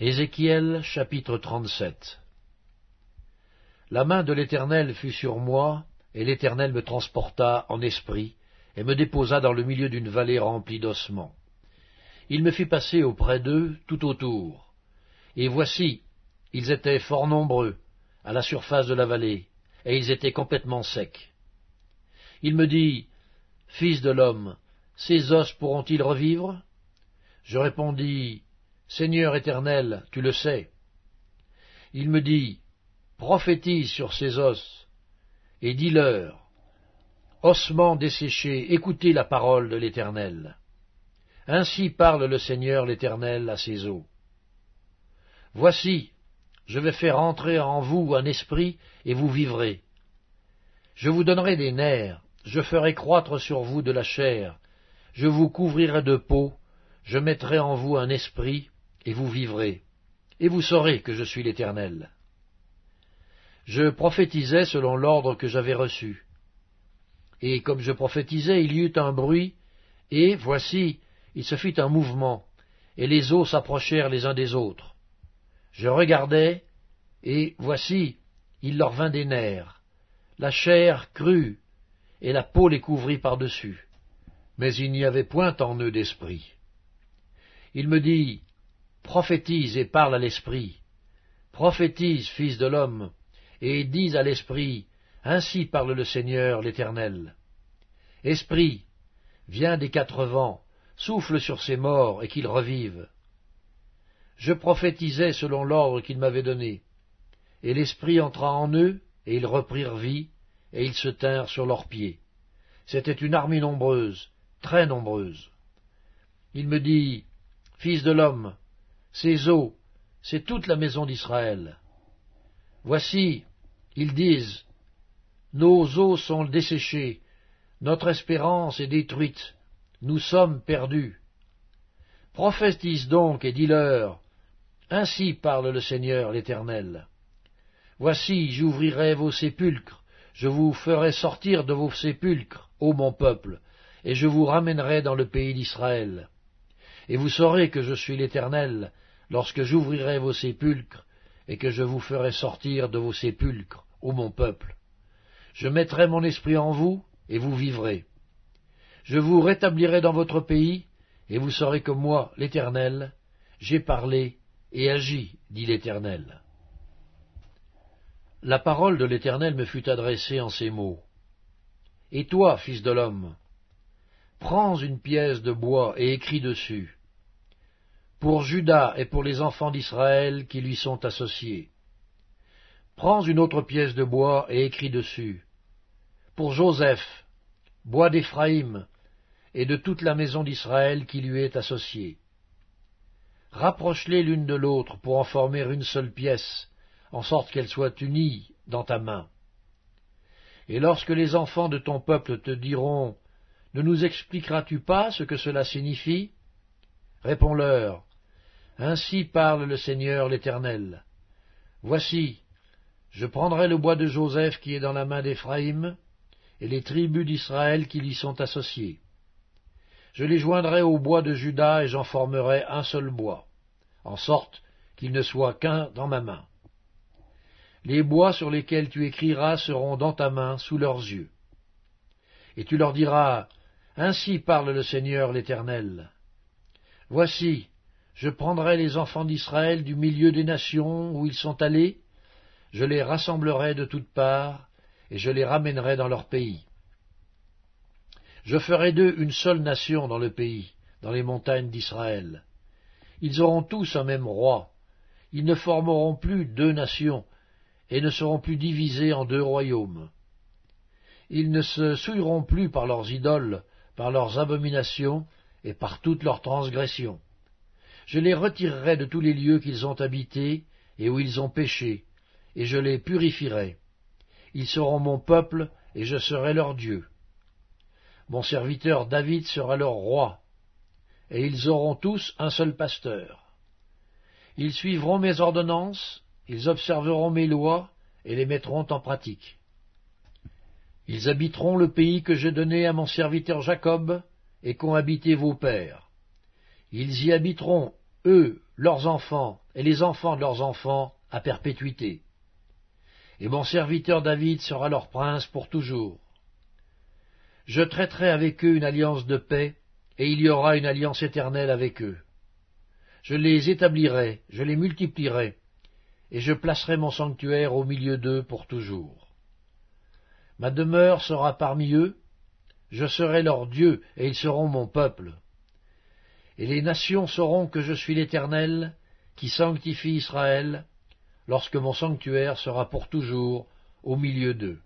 Ézéchiel chapitre 37 La main de l'Éternel fut sur moi, et l'Éternel me transporta en esprit, et me déposa dans le milieu d'une vallée remplie d'ossements. Il me fit passer auprès d'eux tout autour. Et voici, ils étaient fort nombreux, à la surface de la vallée, et ils étaient complètement secs. Il me dit, Fils de l'homme, ces os pourront-ils revivre? Je répondis, Seigneur éternel, tu le sais. Il me dit, prophétise sur ces os, et dis-leur, ossements desséchés, écoutez la parole de l'Éternel. Ainsi parle le Seigneur l'Éternel à ses eaux. Voici, je vais faire entrer en vous un esprit, et vous vivrez. Je vous donnerai des nerfs, je ferai croître sur vous de la chair, je vous couvrirai de peau, je mettrai en vous un esprit, et vous vivrez, et vous saurez que je suis l'Éternel. Je prophétisais selon l'ordre que j'avais reçu. Et comme je prophétisais, il y eut un bruit, et, voici, il se fit un mouvement, et les eaux s'approchèrent les uns des autres. Je regardai, et, voici, il leur vint des nerfs. La chair crut, et la peau les couvrit par-dessus. Mais il n'y avait point en eux d'esprit. Il me dit, prophétise et parle à l'esprit. Prophétise, fils de l'homme, et dis à l'esprit, ainsi parle le Seigneur l'Éternel. Esprit, viens des quatre vents, souffle sur ces morts et qu'ils revivent. Je prophétisais selon l'ordre qu'il m'avait donné, et l'Esprit entra en eux, et ils reprirent vie, et ils se tinrent sur leurs pieds. C'était une armée nombreuse, très nombreuse. Il me dit, Fils de l'homme, ces eaux, c'est toute la maison d'Israël. Voici, ils disent, Nos eaux sont desséchées, notre espérance est détruite, nous sommes perdus. Prophétise donc et dis-leur, Ainsi parle le Seigneur l'Éternel. Voici, j'ouvrirai vos sépulcres, je vous ferai sortir de vos sépulcres, ô mon peuple, et je vous ramènerai dans le pays d'Israël. Et vous saurez que je suis l'Éternel, lorsque j'ouvrirai vos sépulcres, et que je vous ferai sortir de vos sépulcres, ô mon peuple. Je mettrai mon esprit en vous, et vous vivrez. Je vous rétablirai dans votre pays, et vous saurez que moi, l'Éternel, j'ai parlé et agi, dit l'Éternel. La parole de l'Éternel me fut adressée en ces mots. Et toi, fils de l'homme, prends une pièce de bois et écris dessus pour Judas et pour les enfants d'Israël qui lui sont associés. Prends une autre pièce de bois et écris dessus. Pour Joseph, bois d'Éphraïm, et de toute la maison d'Israël qui lui est associée. Rapproche-les l'une de l'autre pour en former une seule pièce, en sorte qu'elles soient unies dans ta main. Et lorsque les enfants de ton peuple te diront Ne nous expliqueras-tu pas ce que cela signifie? Réponds-leur ainsi parle le Seigneur l'Éternel. Voici, je prendrai le bois de Joseph qui est dans la main d'Éphraïm, et les tribus d'Israël qui y sont associées. Je les joindrai au bois de Juda et j'en formerai un seul bois, en sorte qu'il ne soit qu'un dans ma main. Les bois sur lesquels tu écriras seront dans ta main sous leurs yeux. Et tu leur diras, Ainsi parle le Seigneur l'Éternel. Voici, je prendrai les enfants d'Israël du milieu des nations où ils sont allés, je les rassemblerai de toutes parts, et je les ramènerai dans leur pays. Je ferai d'eux une seule nation dans le pays, dans les montagnes d'Israël. Ils auront tous un même roi, ils ne formeront plus deux nations, et ne seront plus divisés en deux royaumes. Ils ne se souilleront plus par leurs idoles, par leurs abominations, et par toutes leurs transgressions. Je les retirerai de tous les lieux qu'ils ont habités et où ils ont péché, et je les purifierai. Ils seront mon peuple, et je serai leur Dieu. Mon serviteur David sera leur roi, et ils auront tous un seul pasteur. Ils suivront mes ordonnances, ils observeront mes lois, et les mettront en pratique. Ils habiteront le pays que j'ai donné à mon serviteur Jacob, et qu'ont habité vos pères. Ils y habiteront, eux, leurs enfants et les enfants de leurs enfants à perpétuité. Et mon serviteur David sera leur prince pour toujours. Je traiterai avec eux une alliance de paix, et il y aura une alliance éternelle avec eux. Je les établirai, je les multiplierai, et je placerai mon sanctuaire au milieu d'eux pour toujours. Ma demeure sera parmi eux, je serai leur Dieu, et ils seront mon peuple. Et les nations sauront que je suis l'Éternel, qui sanctifie Israël, lorsque mon sanctuaire sera pour toujours au milieu d'eux.